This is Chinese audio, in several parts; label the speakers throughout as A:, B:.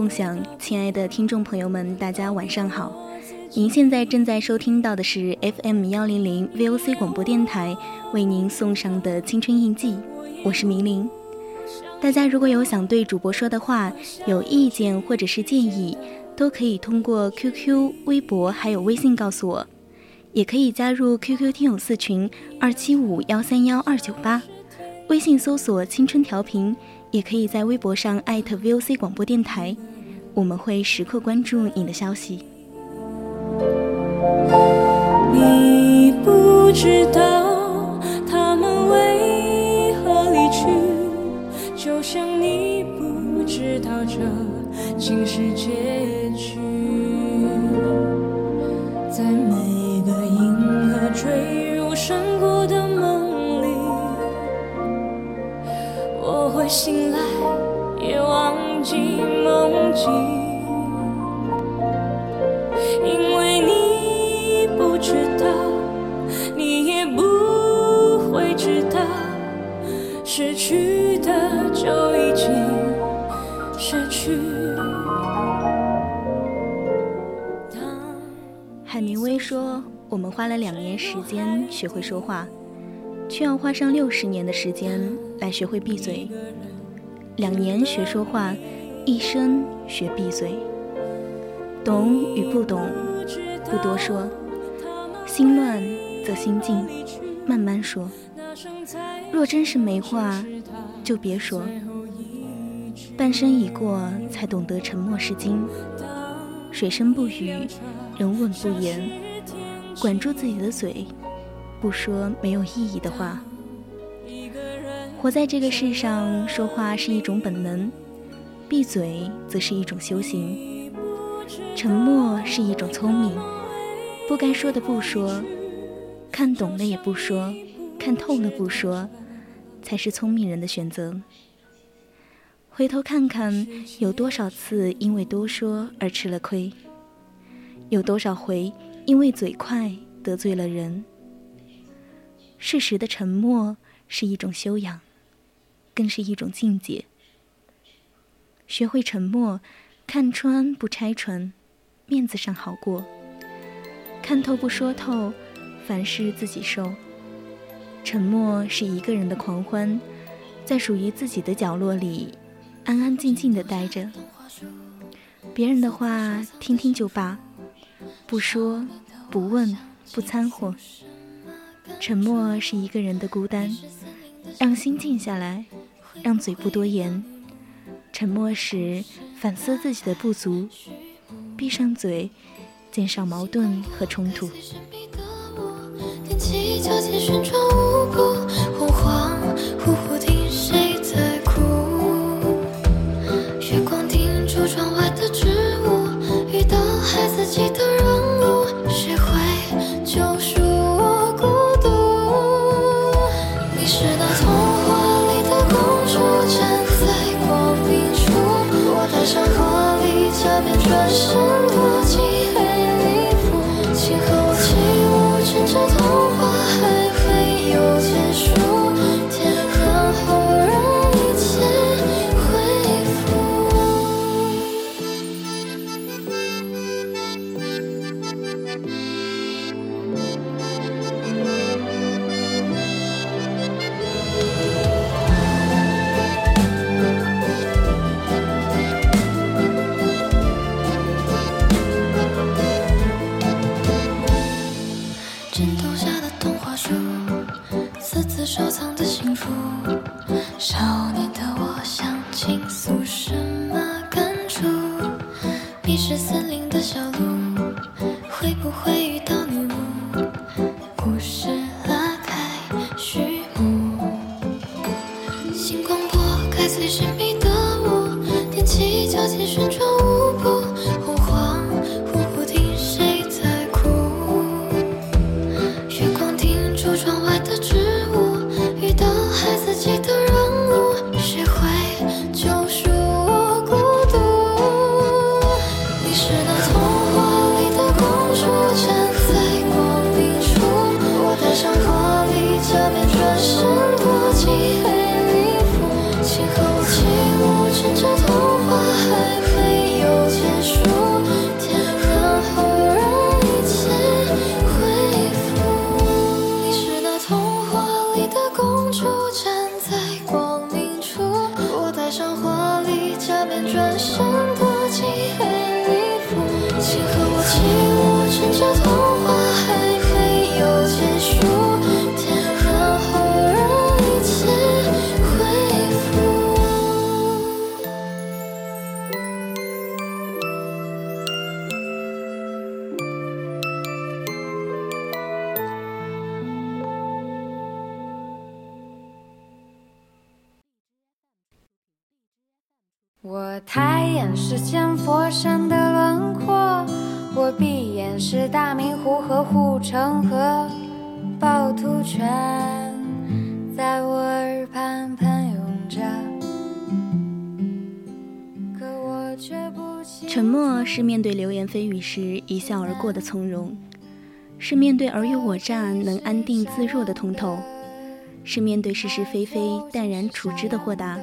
A: 共享，亲爱的听众朋友们，大家晚上好。您现在正在收听到的是 FM 幺零零 VOC 广播电台为您送上的青春印记，我是明玲。大家如果有想对主播说的话，有意见或者是建议。都可以通过 QQ、微博还有微信告诉我，也可以加入 QQ 听友四群二七五幺三幺二九八，微信搜索“青春调频”，也可以在微博上艾特 VOC 广播电台，我们会时刻关注你的消息。
B: 你不知道他们为何离去，就像你不知道这竟是结局。在每个银河坠入山谷的梦里，我会醒来也忘记梦境，因为你不知道，你也不会知道，失去的就已经失去。
A: 海明威说我们花了两年时间学会说话，却要花上六十年的时间来学会闭嘴。两年学说话，一生学闭嘴。懂与不懂，不多说。心乱则心静，慢慢说。若真是没话，就别说。半生已过，才懂得沉默是金。水深不语，人稳不言。管住自己的嘴，不说没有意义的话。活在这个世上，说话是一种本能，闭嘴则是一种修行。沉默是一种聪明，不该说的不说，看懂了也不说，看透了不说，才是聪明人的选择。回头看看，有多少次因为多说而吃了亏，有多少回。因为嘴快得罪了人，适时的沉默是一种修养，更是一种境界。学会沉默，看穿不拆穿，面子上好过；看透不说透，凡事自己受。沉默是一个人的狂欢，在属于自己的角落里，安安静静的待着。别人的话听听就罢。不说，不问，不掺和。沉默是一个人的孤单，让心静下来，让嘴不多言。沉默时反思自己的不足，闭上嘴，减少矛盾和冲突。
B: 这童
A: 沉默是面对流言蜚语时一笑而过的从容，是面对尔虞我诈能安定自若的通透，是面对是是非非淡然处之的豁达。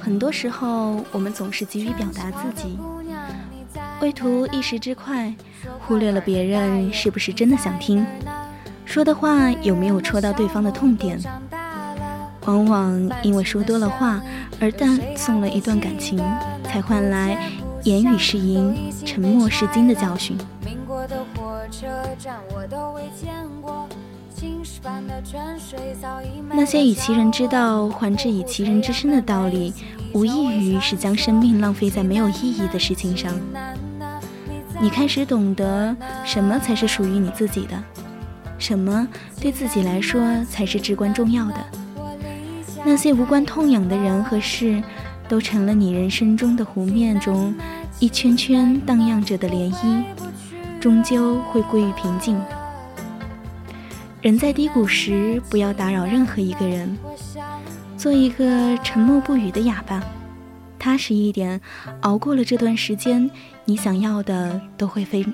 A: 很多时候，我们总是急于表达自己，为图一时之快，忽略了别人是不是真的想听，说的话有没有戳到对方的痛点。往往因为说多了话而断送了一段感情，才换来言语是银，沉默是金的教训。
C: 民国的火车站我都未见过，青石板的泉水早已没
A: 那些以其人之道还治以其人之身的道理，无异于是将生命浪费在没有意义的事情上。你开始懂得什么才是属于你自己的，什么对自己来说才是至关重要的。那些无关痛痒的人和事，都成了你人生中的湖面中一圈圈荡漾着的涟漪，终究会归于平静。人在低谷时，不要打扰任何一个人，做一个沉默不语的哑巴，踏实一点，熬过了这段时间，你想要的都会纷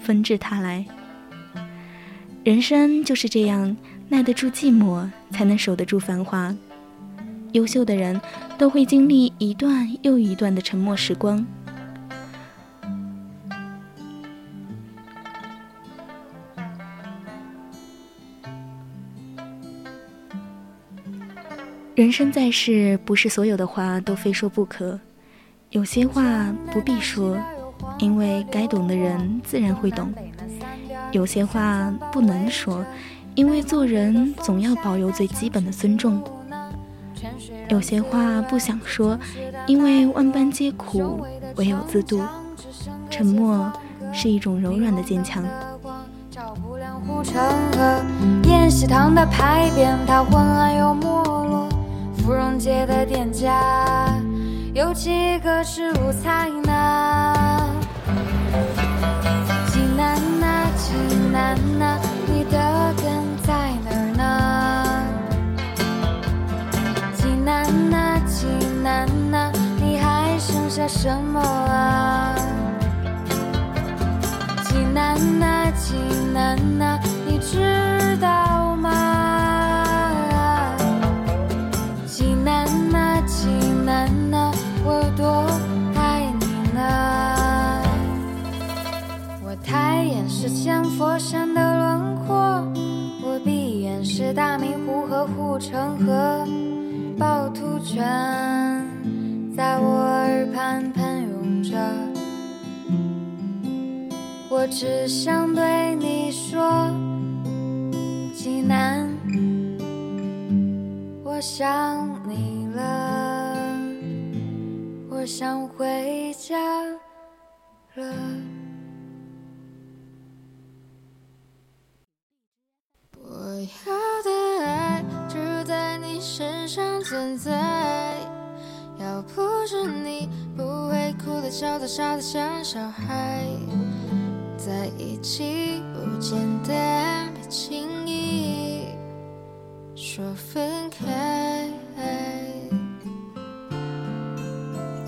A: 纷至沓来。人生就是这样，耐得住寂寞，才能守得住繁华。优秀的人都会经历一段又一段的沉默时光。人生在世，不是所有的话都非说不可，有些话不必说，因为该懂的人自然会懂；有些话不能说，因为做人总要保有最基本的尊重；有些话不想说，因为万般皆苦，唯有自渡。沉默是一种柔软的坚强。
C: 护城河，宴席堂的牌匾，它昏暗又没落。芙蓉街的店家，有几个是无才呢？济南呐，济南呐，你的根在哪儿呢？济南呐，济南呐，你还剩下什么和，趵突泉在我耳畔喷涌着。我只想对你说，济南，
D: 我想你了，我想回家了。我要身上存在，要不是你不会哭的、笑的、傻的像小孩，在一起不简单，别轻易说分开，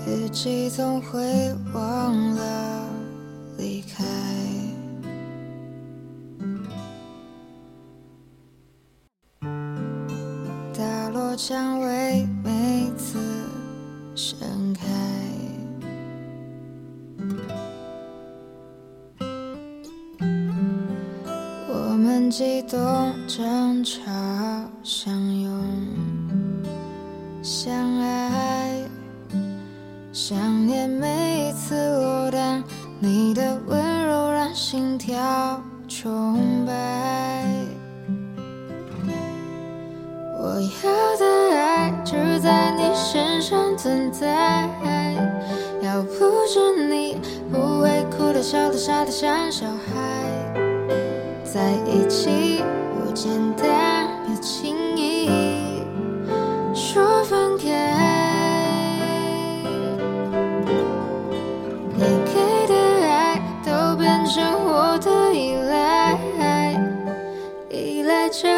D: 雨季总会忘了大落蔷薇每次盛开，我们激动争吵，相拥相爱，想念每一次落单，你的温柔让心跳崇拜。我要的爱只在你身上存在，要不是你不会哭的、笑的、傻的像小孩，在一起不简单，别轻易说分开。你给的爱都变成我的依赖，依赖着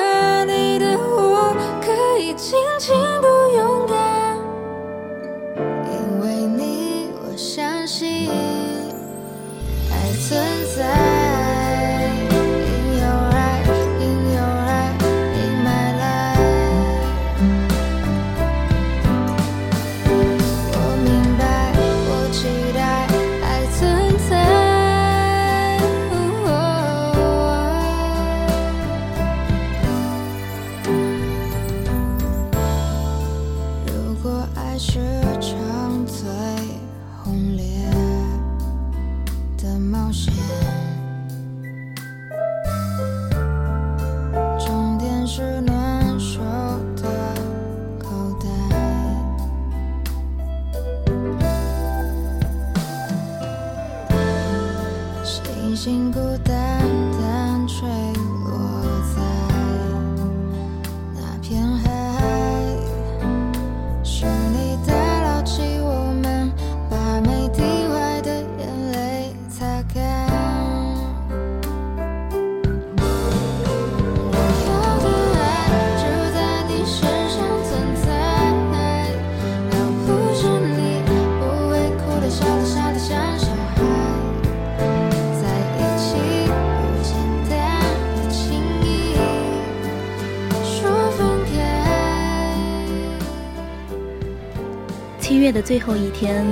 D: 的最
A: 后一天，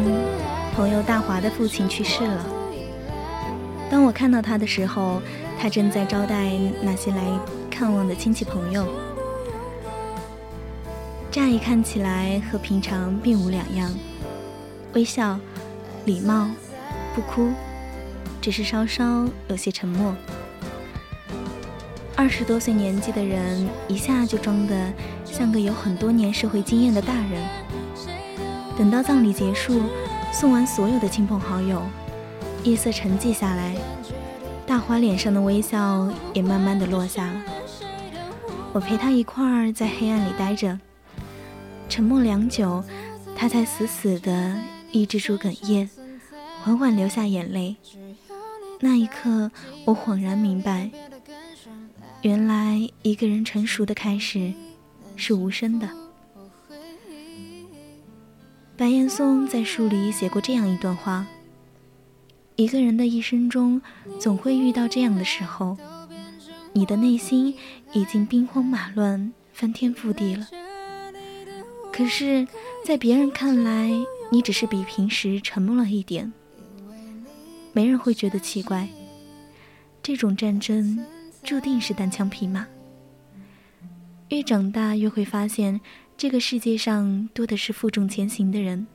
A: 朋友大华的父亲去世了。当我看到他的时候，他正在招待那些来看望的亲戚朋友。乍一看起来和平常并无两样，微笑、礼貌、不哭，只是稍稍有些沉默。二十多岁年纪的人，一下就装得像个有很多年社会经验的大人。等到葬礼结束，送完所有的亲朋好友，夜色沉寂下来，大华脸上的微笑也慢慢的落下了。我陪他一块儿在黑暗里待着，沉默良久，他才死死的抑制住哽咽，缓缓流下眼泪。那一刻，我恍然明白，原来一个人成熟的开始是无声的。白岩松在书里写过这样一段话：一个人的一生中，总会遇到这样的时候，你的内心已经兵荒马乱、翻天覆地了。可是，在别人看来，你只是比平时沉默了一点，没人会觉得奇怪。这种战争注定是单枪匹马。越长大，越会发现，这个世界上多的是负重前行的人。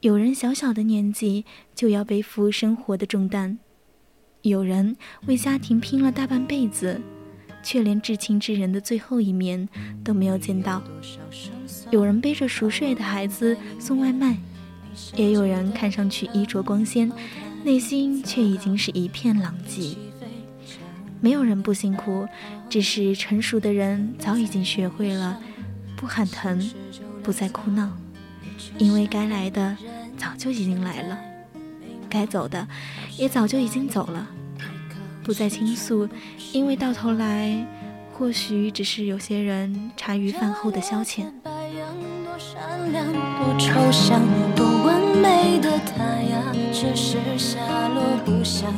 A: 有人小小的年纪就要背负生活的重担，有人为家庭拼了大半辈子，却连至亲之人的最后一面都没有见到。有人背着熟睡的孩子送外卖，也有人看上去衣着光鲜，内心却已经是一片狼藉。没有人不辛苦，只是成熟的人早已经学会了不喊疼，不再哭闹，因为该来的早就已经来了，该走的也早就已经走了。不再倾诉，因为到头来，或许只是有些人茶余饭后的消遣。
B: 只是下落不详，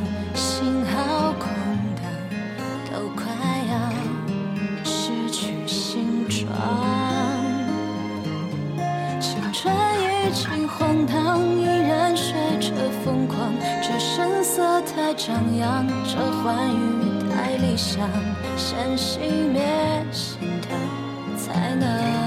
B: 太张扬，这欢愉太理想，先熄灭心跳，才能。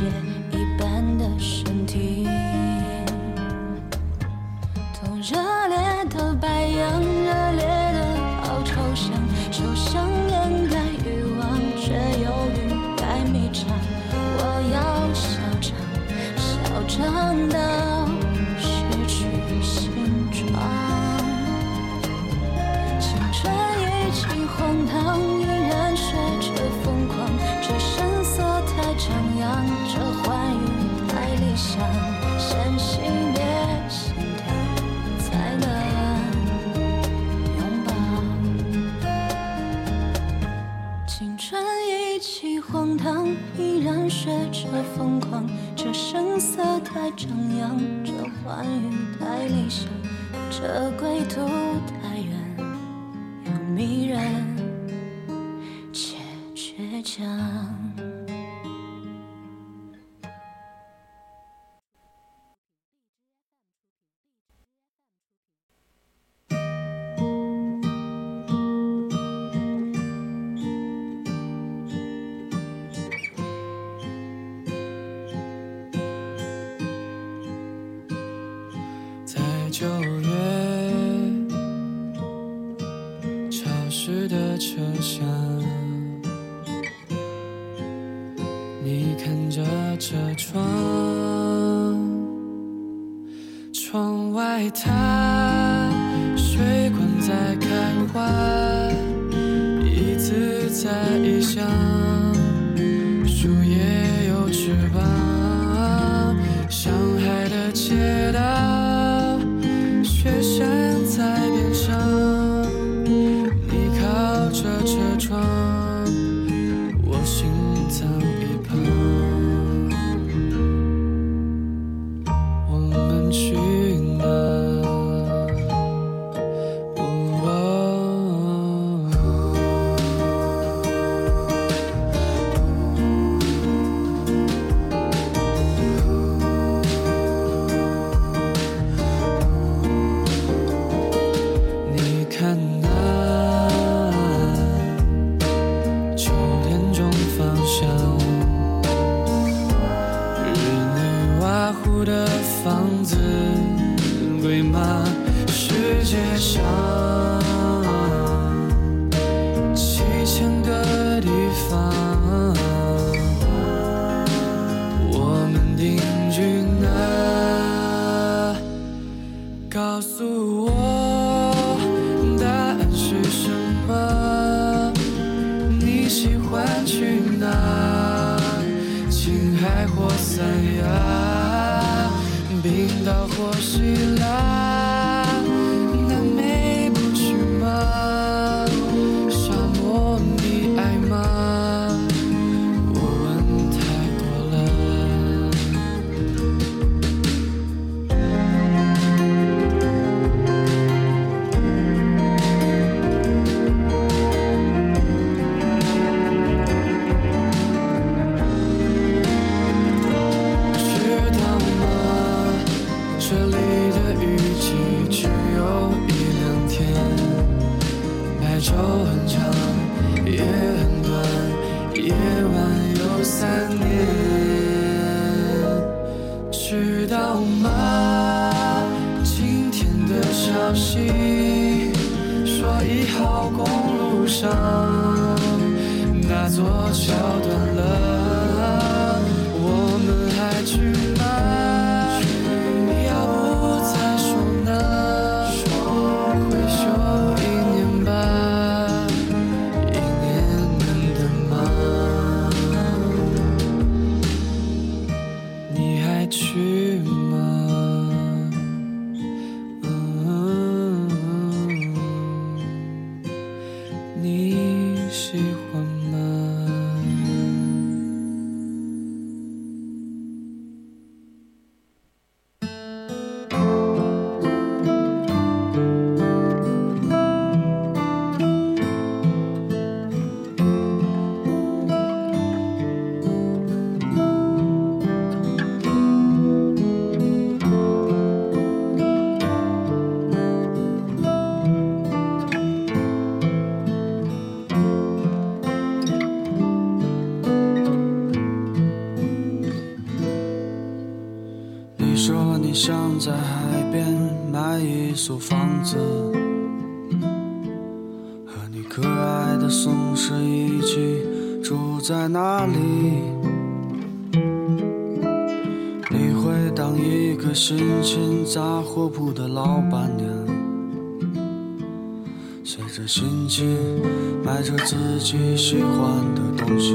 E: vision. 这归途。
F: 所房子，和你可爱的松狮一起住在那里。你会当一个心情杂货铺的老板娘，随着心情买着自己喜欢的东西。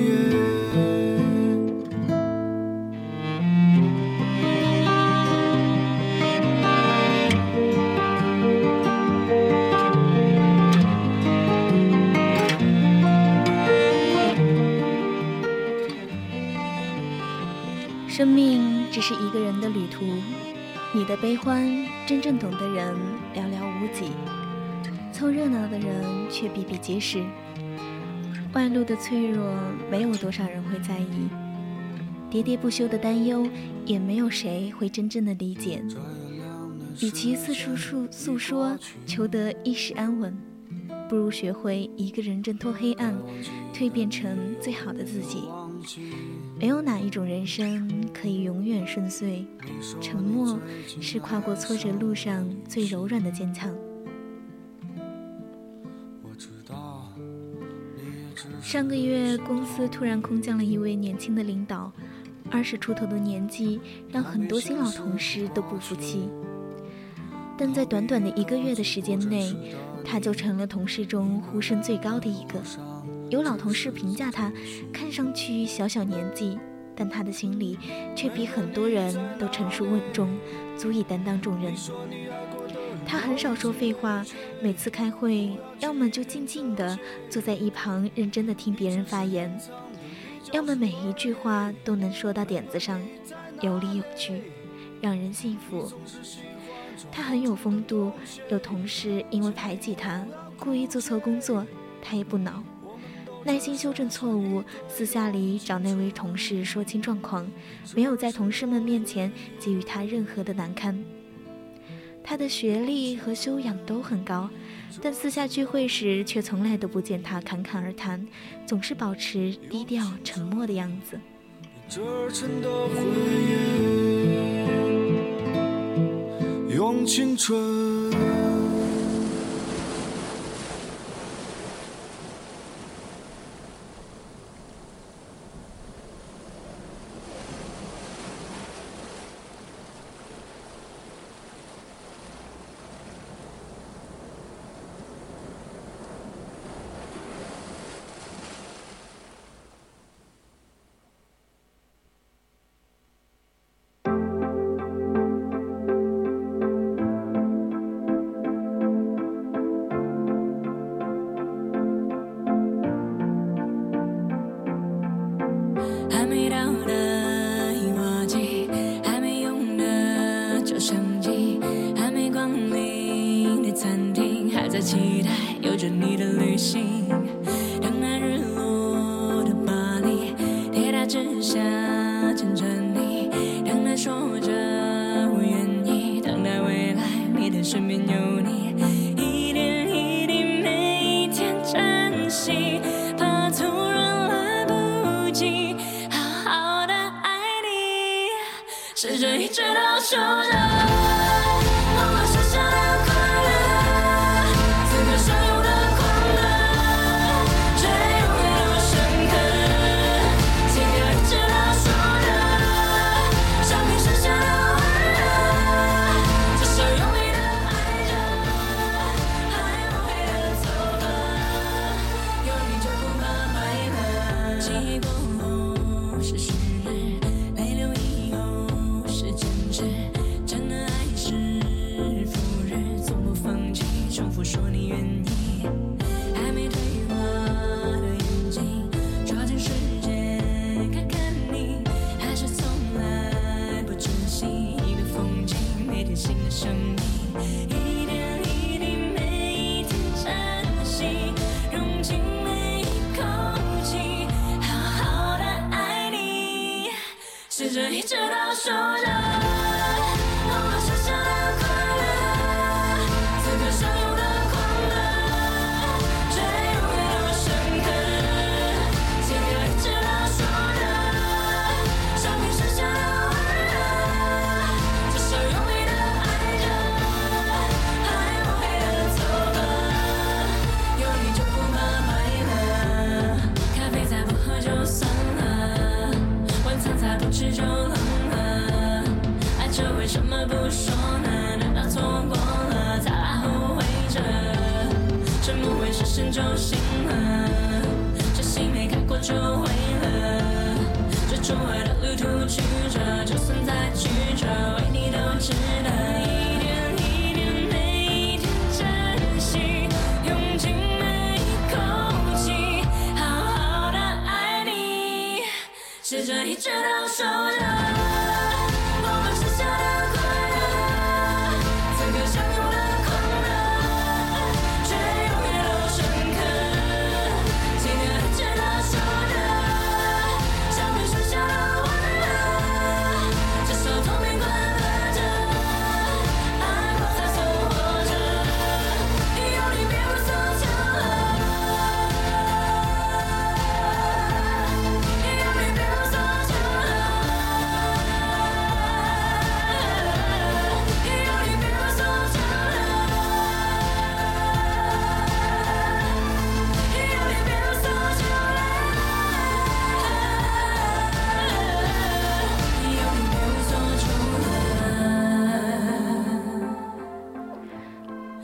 A: 即使。外露的脆弱，没有多少人会在意；喋喋不休的担忧，也没有谁会真正的理解。与其四处诉诉说，求得一时安稳，不如学会一个人挣脱黑暗，蜕变成最好的自己。没有哪一种人生可以永远顺遂，沉默是跨过挫折路上最柔软的坚强。上个月公司突然空降了一位年轻的领导，二十出头的年纪让很多新老同事都不服气，但在短短的一个月的时间内，他就成了同事中呼声最高的一个。有老同事评价他，看上去小小年纪，但他的心里却比很多人都成熟稳重，足以担当重任。他很少说废话，每次开会，要么就静静地坐在一旁认真地听别人发言，要么每一句话都能说到点子上，有理有据，让人信服。他很有风度，有同事因为排挤他，故意做错工作，他也不恼。耐心修正错误，私下里找那位同事说清状况，没有在同事们面前给予他任何的难堪。他的学历和修养都很高，但私下聚会时却从来都不见他侃侃而谈，总是保持低调沉默的样子。
F: 用青春。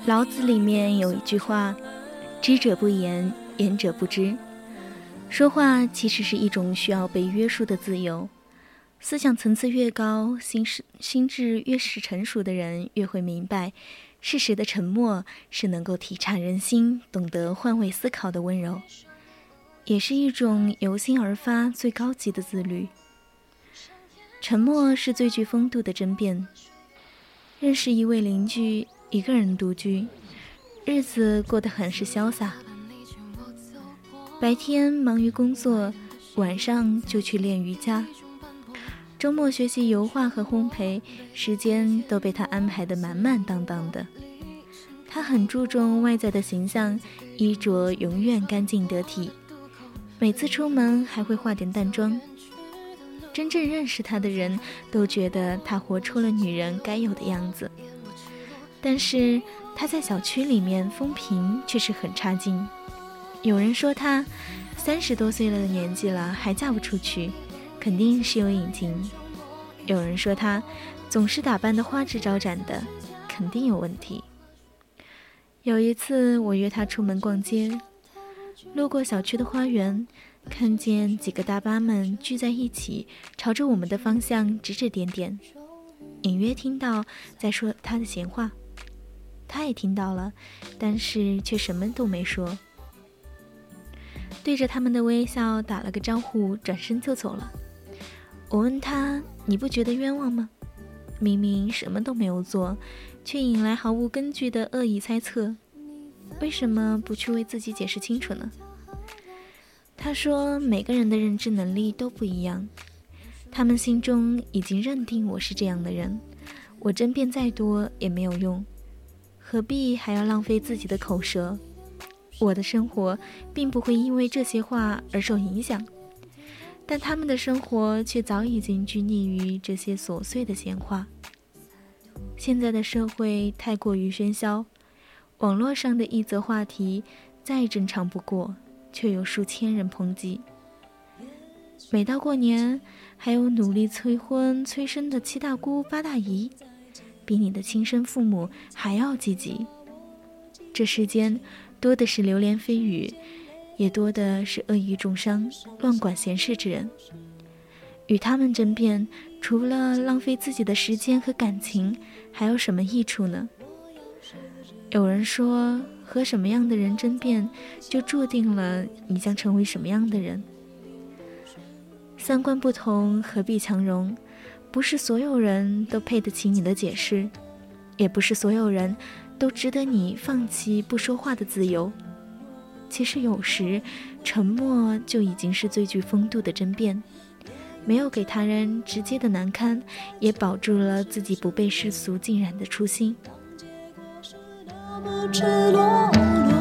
A: 老子里面有一句话：“知者不言，言者不知。”说话其实是一种需要被约束的自由。思想层次越高，心是心智越是成熟的人，越会明白，适时的沉默是能够体察人心、懂得换位思考的温柔，也是一种由心而发最高级的自律。沉默是最具风度的争辩。认识一位邻居，一个人独居，日子过得很是潇洒。白天忙于工作，晚上就去练瑜伽。周末学习油画和烘焙，时间都被他安排得满满当当的。他很注重外在的形象，衣着永远干净得体，每次出门还会化点淡妆。真正认识他的人都觉得他活出了女人该有的样子。但是他在小区里面风评却是很差劲。有人说他三十多岁了的年纪了还嫁不出去，肯定是有隐情；有人说他总是打扮的花枝招展的，肯定有问题。有一次我约他出门逛街，路过小区的花园，看见几个大巴们聚在一起，朝着我们的方向指指点点，隐约听到在说他的闲话。他也听到了，但是却什么都没说。对着他们的微笑打了个招呼，转身就走了。我问他：“你不觉得冤枉吗？”明明什么都没有做，却引来毫无根据的恶意猜测。为什么不去为自己解释清楚呢？他说：“每个人的认知能力都不一样，他们心中已经认定我是这样的人，我争辩再多也没有用，何必还要浪费自己的口舌？我的生活并不会因为这些话而受影响，但他们的生活却早已经拘泥于这些琐碎的闲话。现在的社会太过于喧嚣。”网络上的一则话题再正常不过，却有数千人抨击。每到过年，还有努力催婚催生的七大姑八大姨，比你的亲生父母还要积极。这世间多的是流言蜚语，也多的是恶意重伤、乱管闲事之人。与他们争辩，除了浪费自己的时间和感情，还有什么益处呢？有人说，和什么样的人争辩，就注定了你将成为什么样的人。三观不同，何必强融？不是所有人都配得起你的解释，也不是所有人都值得你放弃不说话的自由。其实有时，沉默就已经是最具风度的争辩，没有给他人直接的难堪，也保住了自己不被世俗浸染的初心。
B: 赤裸裸，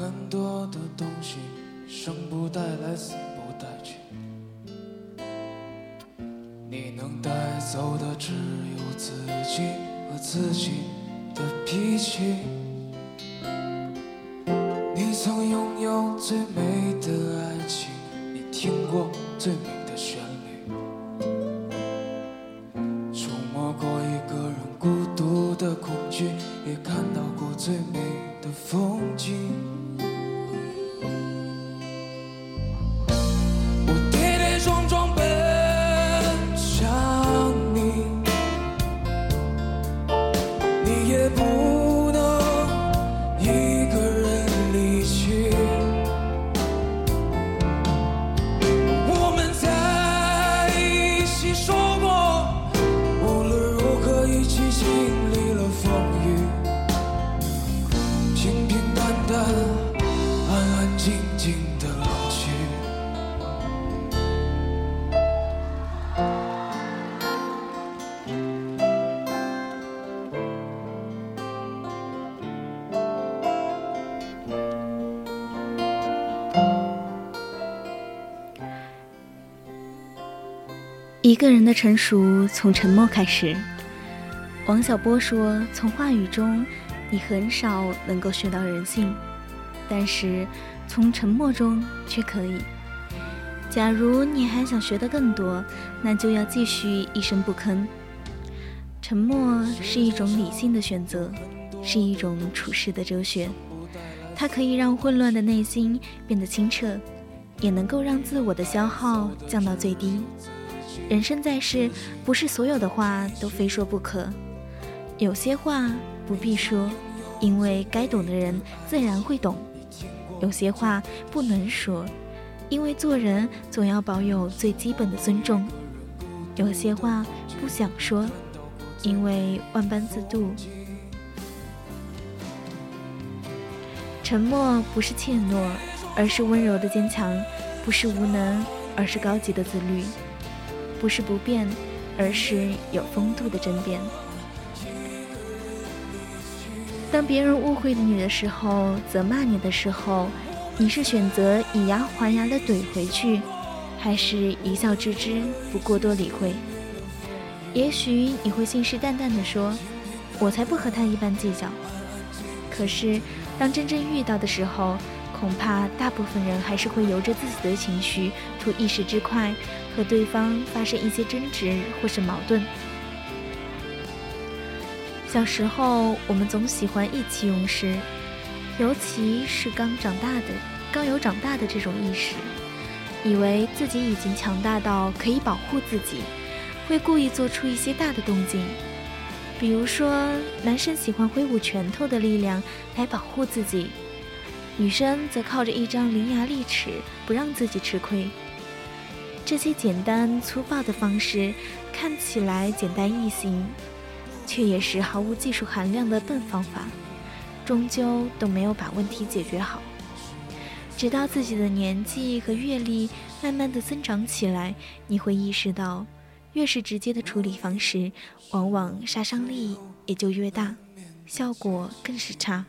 G: 很多的东西，生不带来，死不带去。你能带走的只有自己和自己的脾气。人的
A: 成熟从沉默开始。王小波说：“从话语中，你很少能够学到人性，但是从沉默中却可以。假如你还想学得更多，那就要继续一声不吭。沉默是一种理性的选择，是一种处世的哲学。它可以让混乱的内心变得清澈，也能够让自我的消耗降到最低。”人生在世，不是所有的话都非说不可，有些话不必说，因为该懂的人自然会懂；有些话不能说，因为做人总要保有最基本的尊重；有些话不想说，因为万般自渡。沉默不是怯懦，而是温柔的坚强；不是无能，而是高级的自律。不是不变，而是有风度的争辩。当别人误会你的时候，责骂你的时候，你是选择以牙还牙的怼回去，还是一笑置之，不过多理会？也许你会信誓旦旦地说：“我才不和他一般计较。”可是，当真正遇到的时候，恐怕大部分人还是会由着自己的情绪，图一时之快，和对方发生一些争执或是矛盾。小时候，我们总喜欢意气用事，尤其是刚长大的、刚有长大的这种意识，以为自己已经强大到可以保护自己，会故意做出一些大的动静。比如说，男生喜欢挥舞拳头的力量来保护自己。女生则靠着一张伶牙俐齿，不让自己吃亏。这些简单粗暴的方式看起来简单易行，却也是毫无技术含量的笨方法，终究都没有把问题解决好。直到自己的年纪和阅历慢慢的增长起来，你会意识到，越是直接的处理方式，往往杀伤力也就越大，效果更是差。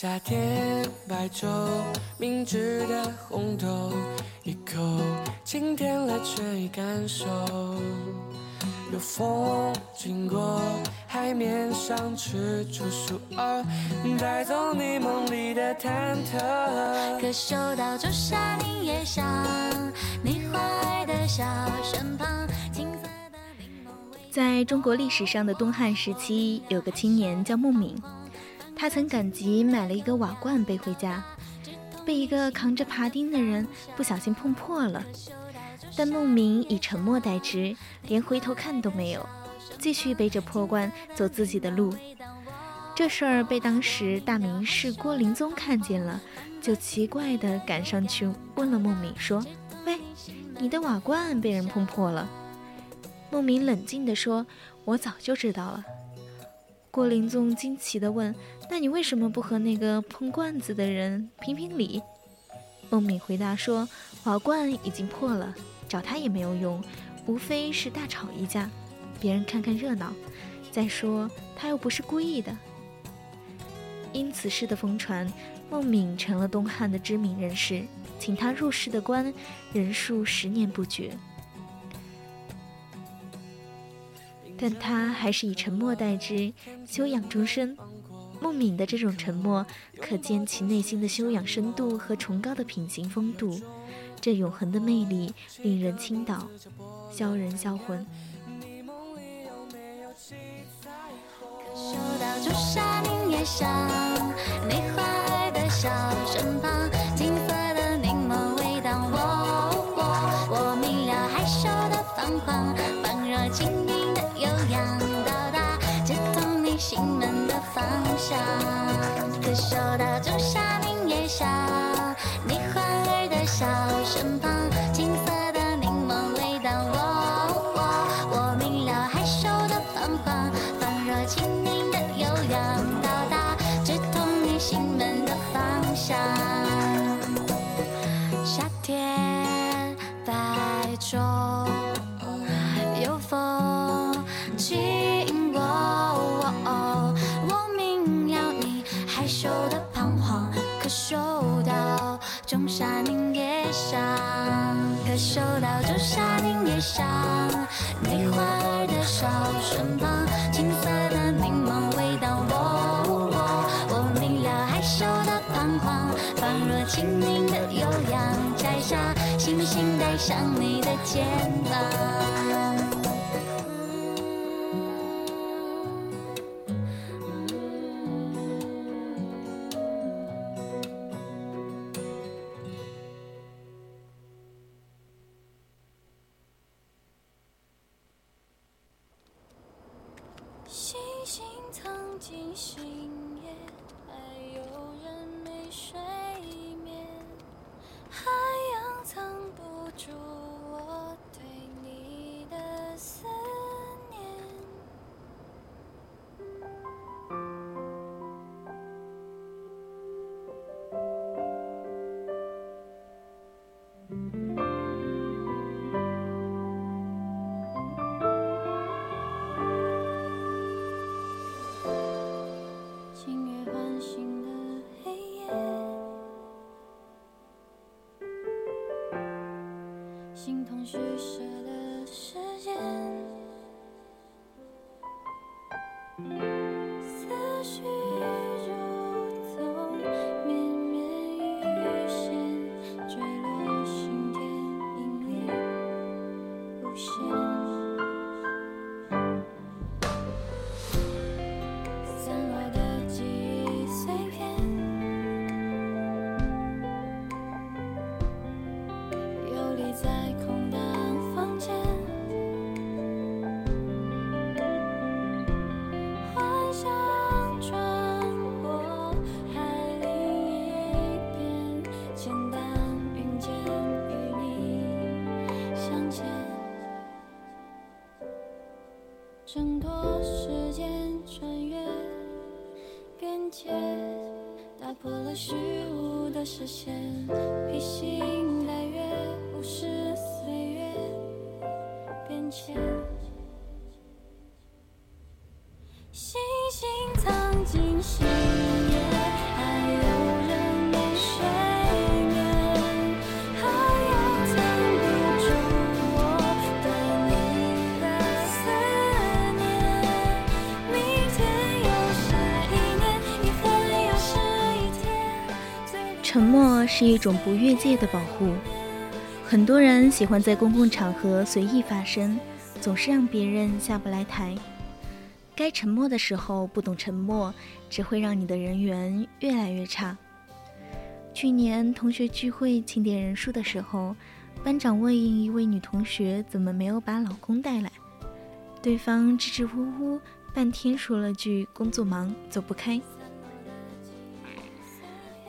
E: 夏天白昼，明治的红豆，一口清甜了却已感受。有风经过，海面上吃出树儿，带走你梦里的忐忑。
H: 可嗅到仲夏柠叶香，你怀的小身旁，青色的柠檬味。
A: 在中国历史上的东汉时期，有个青年叫孟敏，他曾赶集买了一个瓦罐背回家，被一个扛着爬钉的人不小心碰破了。但孟敏以沉默待之，连回头看都没有，继续背着破罐走自己的路。这事儿被当时大名士郭灵宗看见了，就奇怪地赶上去问了孟敏说：“喂，你的瓦罐被人碰破了。”孟敏冷静地说：“我早就知道了。”郭灵宗惊奇地问：“那你为什么不和那个碰罐子的人评评理？”孟敏回答说：“瓦罐已经破了，找他也没有用，无非是大吵一架，别人看看热闹。再说他又不是故意的。”因此事的疯传，孟敏成了东汉的知名人士，请他入仕的官人数十年不绝。但他还是以沉默待之，修养终身。孟敏的这种沉默，可见其内心的修养深度和崇高的品行风度。这永恒的魅力，令人倾倒，销人销魂。
H: 嗅到仲夏柠叶香，你怀的小身旁，可嗅到仲夏柠叶香，你怀的笑身旁，心带上你的肩膀。挣脱时间穿越边界，打破了虚无的视线，披星戴月，无视岁月变迁。
A: 沉默是一种不越界的保护。很多人喜欢在公共场合随意发声，总是让别人下不来台。该沉默的时候不懂沉默，只会让你的人缘越来越差。去年同学聚会庆典人数的时候，班长问一位女同学怎么没有把老公带来，对方支支吾吾半天说了句工作忙，走不开。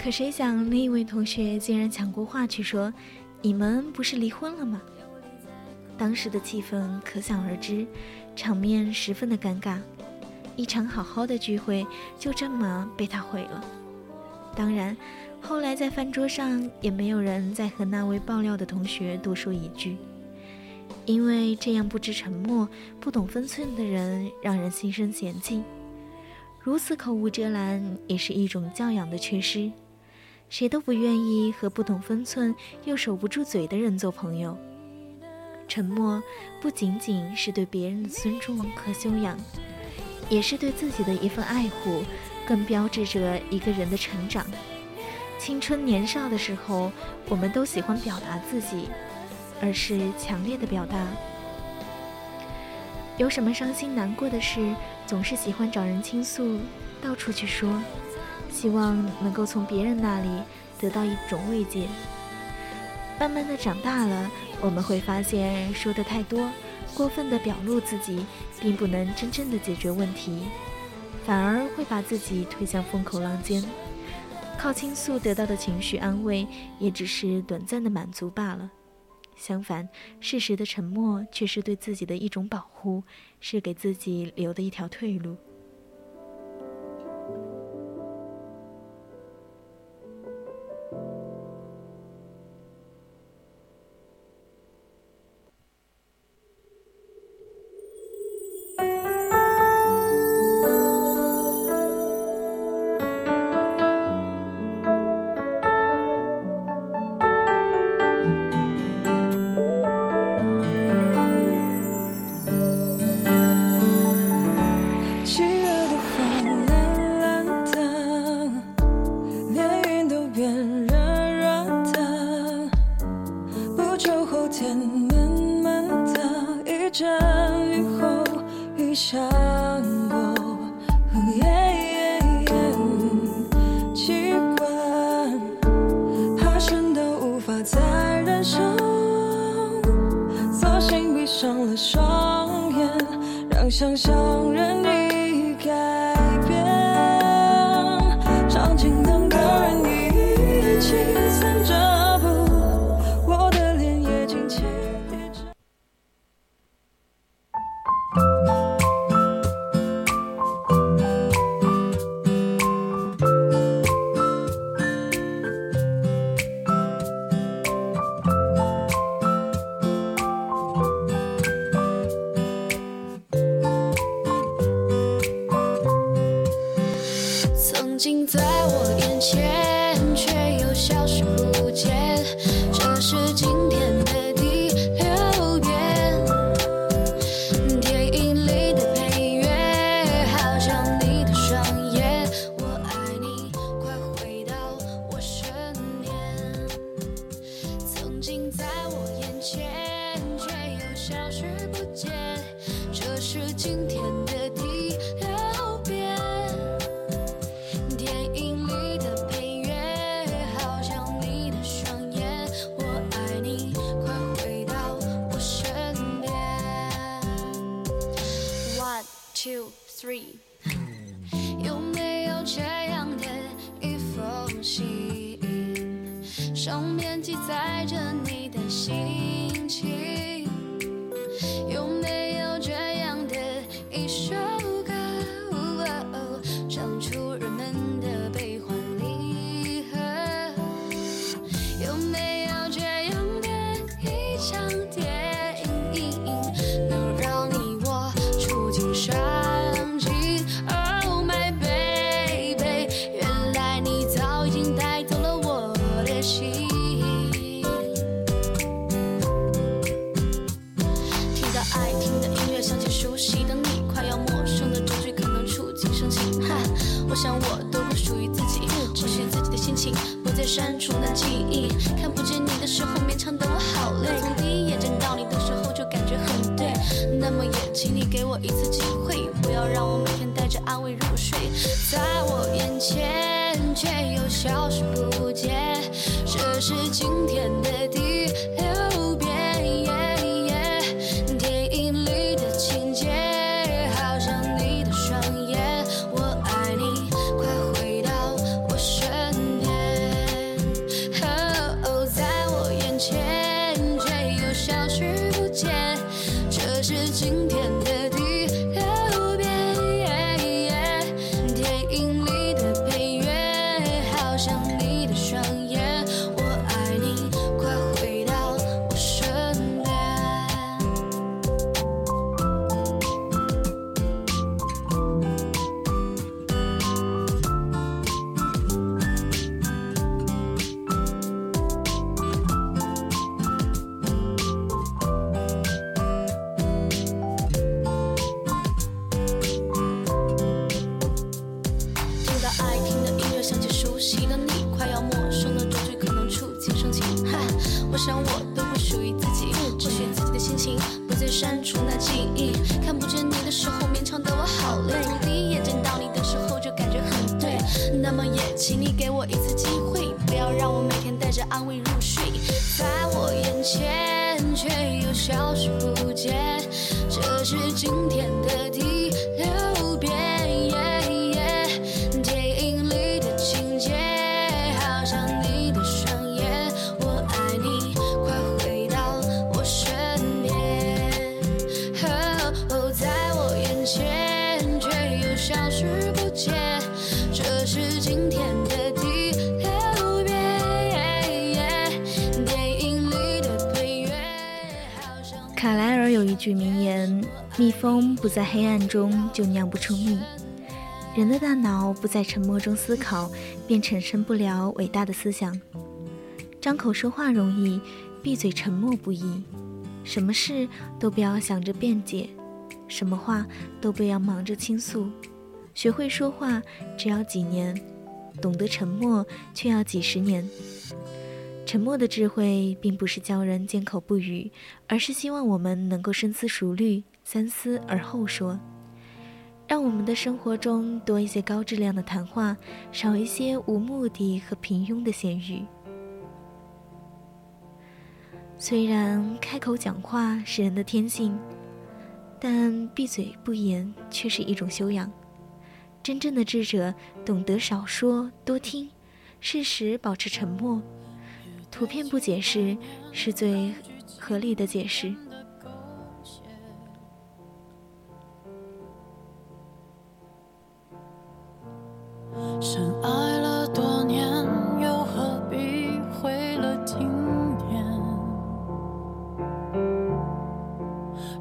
A: 可谁想另一位同学竟然抢过话去说：“你们不是离婚了吗？”当时的气氛可想而知，场面十分的尴尬。一场好好的聚会就这么被他毁了。当然，后来在饭桌上也没有人再和那位爆料的同学多说一句，因为这样不知沉默、不懂分寸的人让人心生嫌弃。如此口无遮拦，也是一种教养的缺失。谁都不愿意和不懂分寸又守不住嘴的人做朋友。沉默不仅仅是对别人的尊重和修养，也是对自己的一份爱护，更标志着一个人的成长。青春年少的时候，我们都喜欢表达自己，而是强烈的表达。有什么伤心难过的事，总是喜欢找人倾诉，到处去说，希望能够从别人那里得到一种慰藉。慢慢的长大了我们会发现说的太多过分的表露自己并不能真正的解决问题反而会把自己推向风口浪尖。
I: 靠倾诉得到的情绪安慰也只是短暂的满足罢了。相反适时的沉默却是对自己的一种保护是给自己留的一条退路。
J: 上面记载着你的心。删除那记忆。
A: 蜜蜂不在黑暗中就酿不出蜜，人的大脑不在沉默中思考，便产生不了伟大的思想。张口说话容易，闭嘴沉默不易。什么事都不要想着辩解，什么话都不要忙着倾诉。学会说话只要几年，懂得沉默却要几十年。”沉默的智慧，并不是教人缄口不语，而是希望我们能够深思熟虑，三思而后说，让我们的生活中多一些高质量的谈话，少一些无目的和平庸的闲语。虽然开口讲话是人的天性，但闭嘴不言却是一种修养。真正的智者懂得少说多听，适时保持沉默。图片不解释是最合理的解释。
K: 深爱了多年，又何必毁了经典？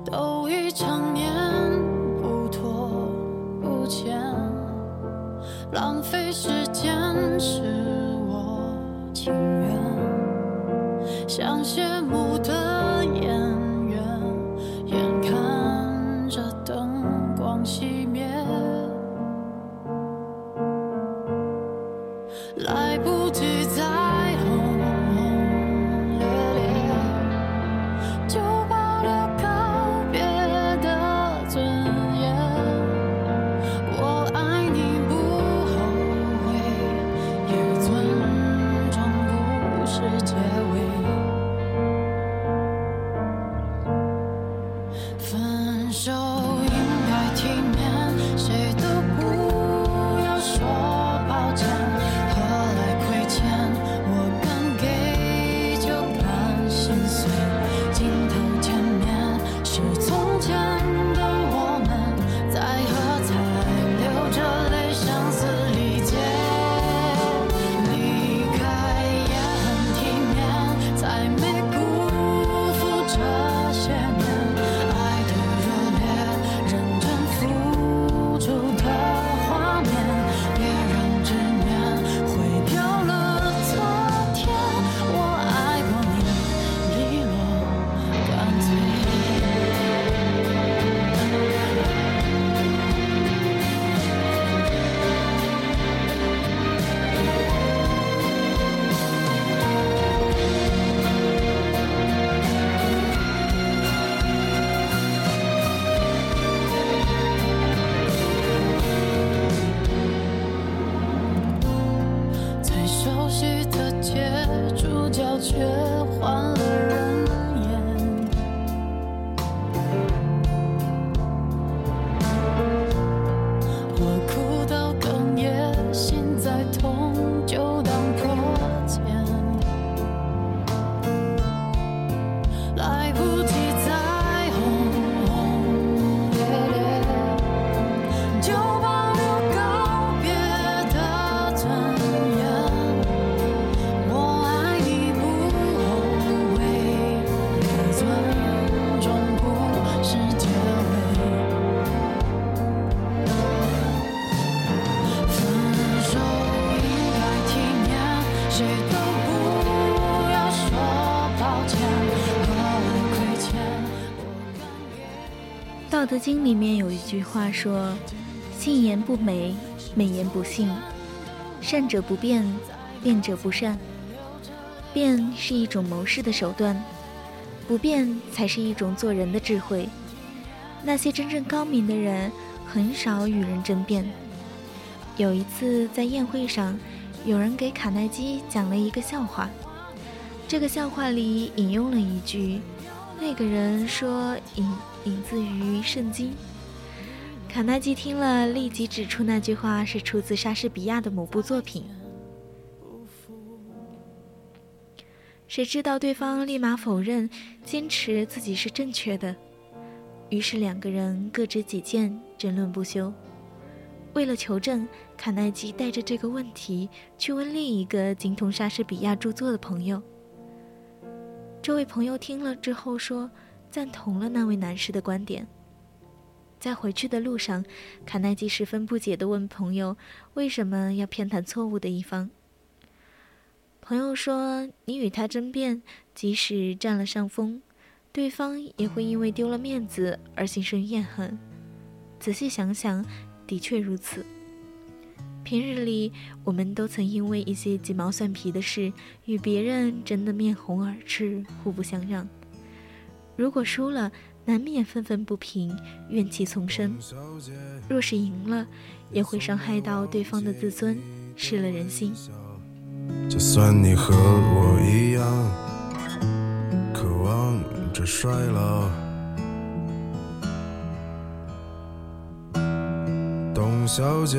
K: 都已成年，不拖不欠，浪费时间是我情愿。像谢幕
A: 经》里面有一句话说：“信言不美，美言不信；善者不辩，辩者不善。辩是一种谋事的手段，不变才是一种做人的智慧。那些真正高明的人，很少与人争辩。有一次在宴会上，有人给卡耐基讲了一个笑话，这个笑话里引用了一句，那个人说引引自于圣经。卡耐基听了，立即指出那句话是出自莎士比亚的某部作品。谁知道对方立马否认，坚持自己是正确的。于是两个人各执己见，争论不休。为了求证，卡耐基带着这个问题去问另一个精通莎士比亚著作的朋友。这位朋友听了之后说：“赞同了那位男士的观点。在回去的路上，卡耐基十分不解地问朋友：“为什么要偏袒错误的一方？”朋友说：“你与他争辩，即使占了上风，对方也会因为丢了面子而心生怨恨。仔细想想，的确如此。平日里，我们都曾因为一些鸡毛蒜皮的事，与别人争得面红耳赤，互不相让。如果输了，难免愤愤不平，怨气丛生；若是赢了，也会伤害到对方的自尊，失了人心。
L: 就算你和我一样，渴望着衰老，董小姐，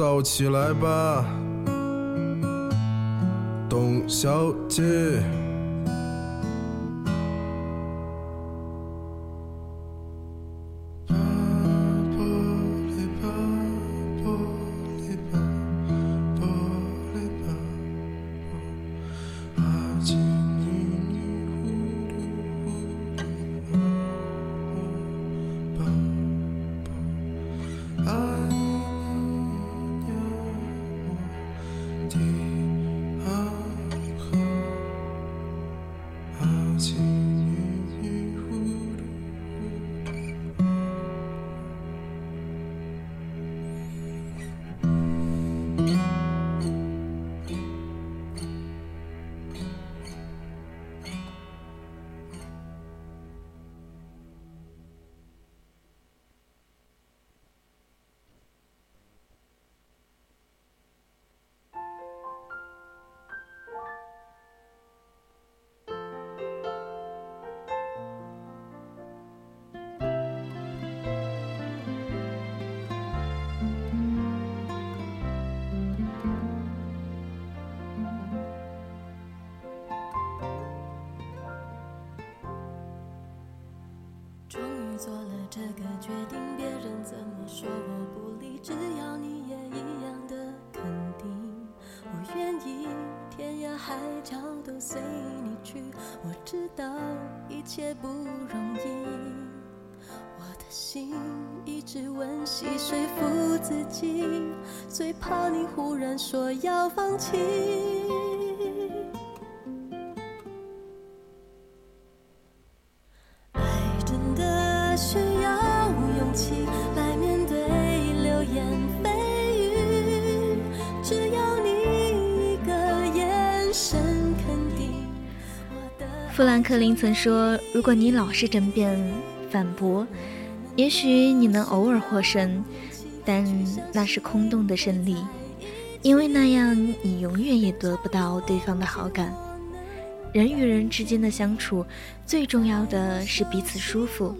L: 早起来吧，董小姐。
A: 曾说如果你老是争辩反驳也许你能偶尔获胜但那是空洞的胜利因为那样你永远也得不到对方的好感。人与人之间的相处最重要的是彼此舒服。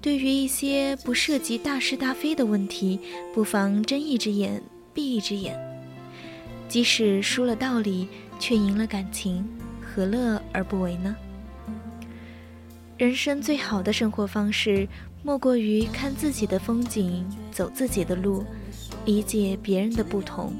A: 对于一些不涉及大是大非的问题不妨睁一只眼闭一只眼。即使输了道理却赢了感情何乐而不为呢？人生最好的生活方式，莫过于看自己的风景，走自己的路，理解别人的不同。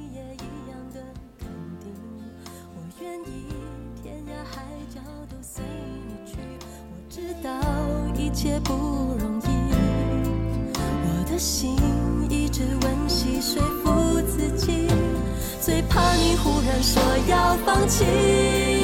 B: 我的心一直温习说服自己。最怕你忽然说要放弃。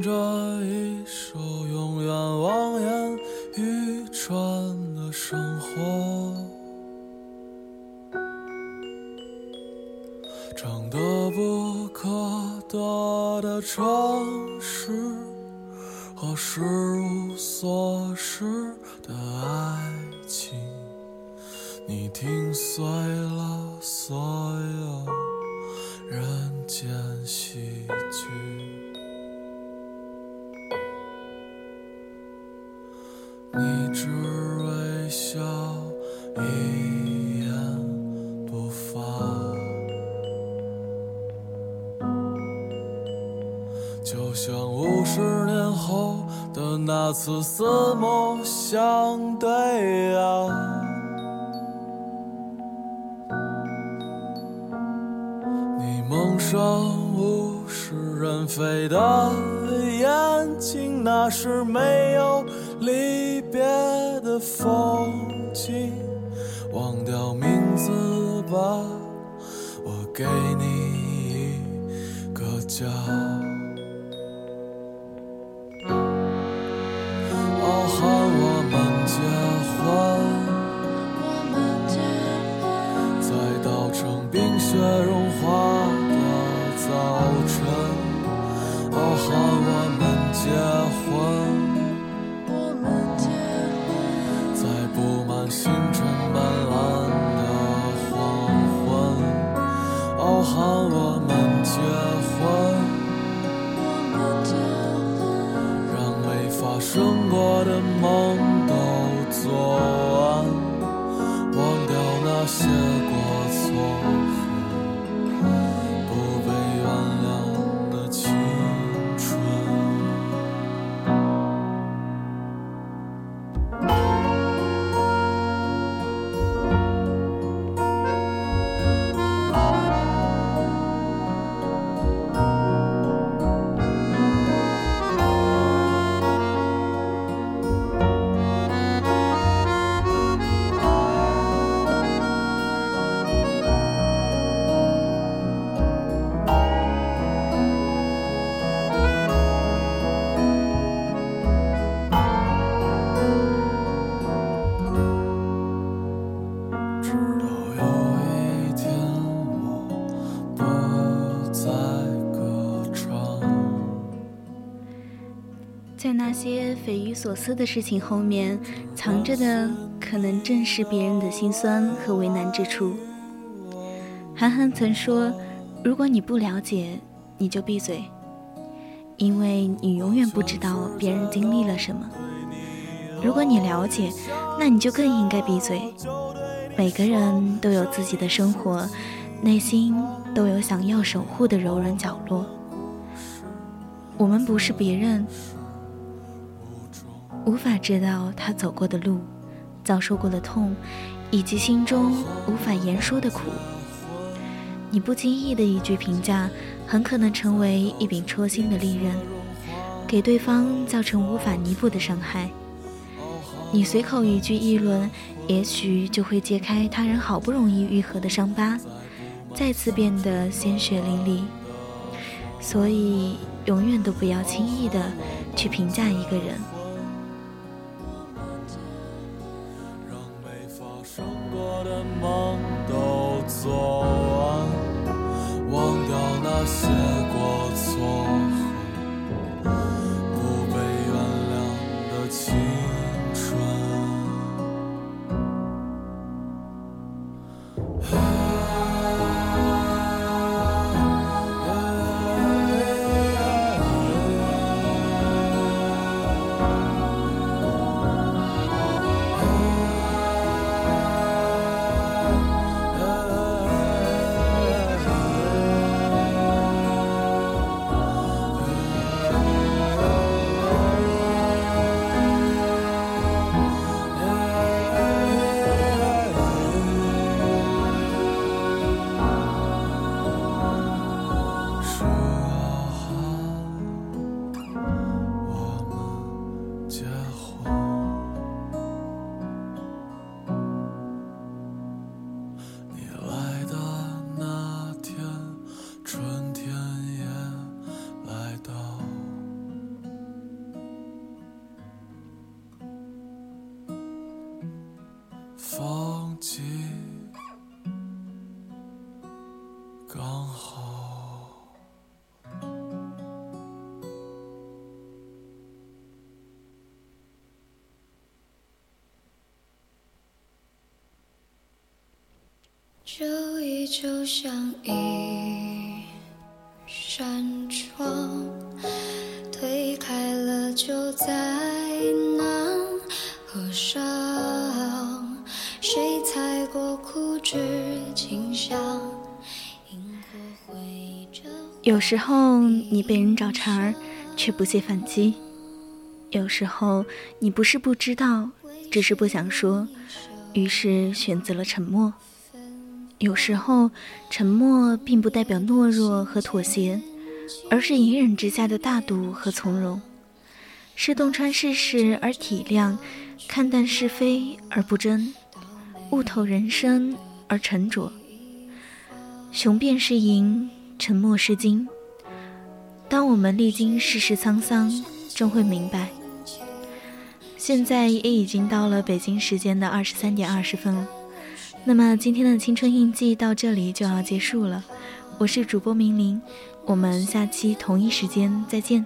E: 着好，我们结婚，让没发生过。那些
A: 匪夷所思的事情后面，藏着的可能正是别人的辛酸和为难之处。韩寒曾说：“如果你不了解，你就闭嘴，因为你永远不知道别人经历了什么；如果你了解，那你就更应该闭嘴。每个人都有自己的生活，内心都有想要守护的柔软角落。我们不是别人。”无法知道他走过的路，遭受过的痛，以及心中无法言说的苦。你不经意的一句评价，很可能成为一柄戳心的利刃，给对方造成无法弥补的伤害。你随口一句议论，也许就会揭开他人好不容易愈合的伤疤，再次变得鲜血淋漓。所以，永远都不要轻易的去评价一个人。
E: 都做完，忘掉那些
B: 这依旧像一扇窗，推开了就再难合上。谁踩过枯枝清香？
A: 有时候你被人找茬儿，却不屑反击；有时候你不是不知道，只是不想说，于是选择了沉默。有时候，沉默并不代表懦弱和妥协，而是隐忍之下的大度和从容，是洞穿世事而体谅，看淡是非而不争，悟透人生而沉着。雄辩是赢，沉默是金。当我们历经世事沧桑，终会明白。现在也已经到了北京时间的二十三点二十分了。那么今天的青春印记到这里就要结束了。我是主播明玲，我们下期同一时间再见。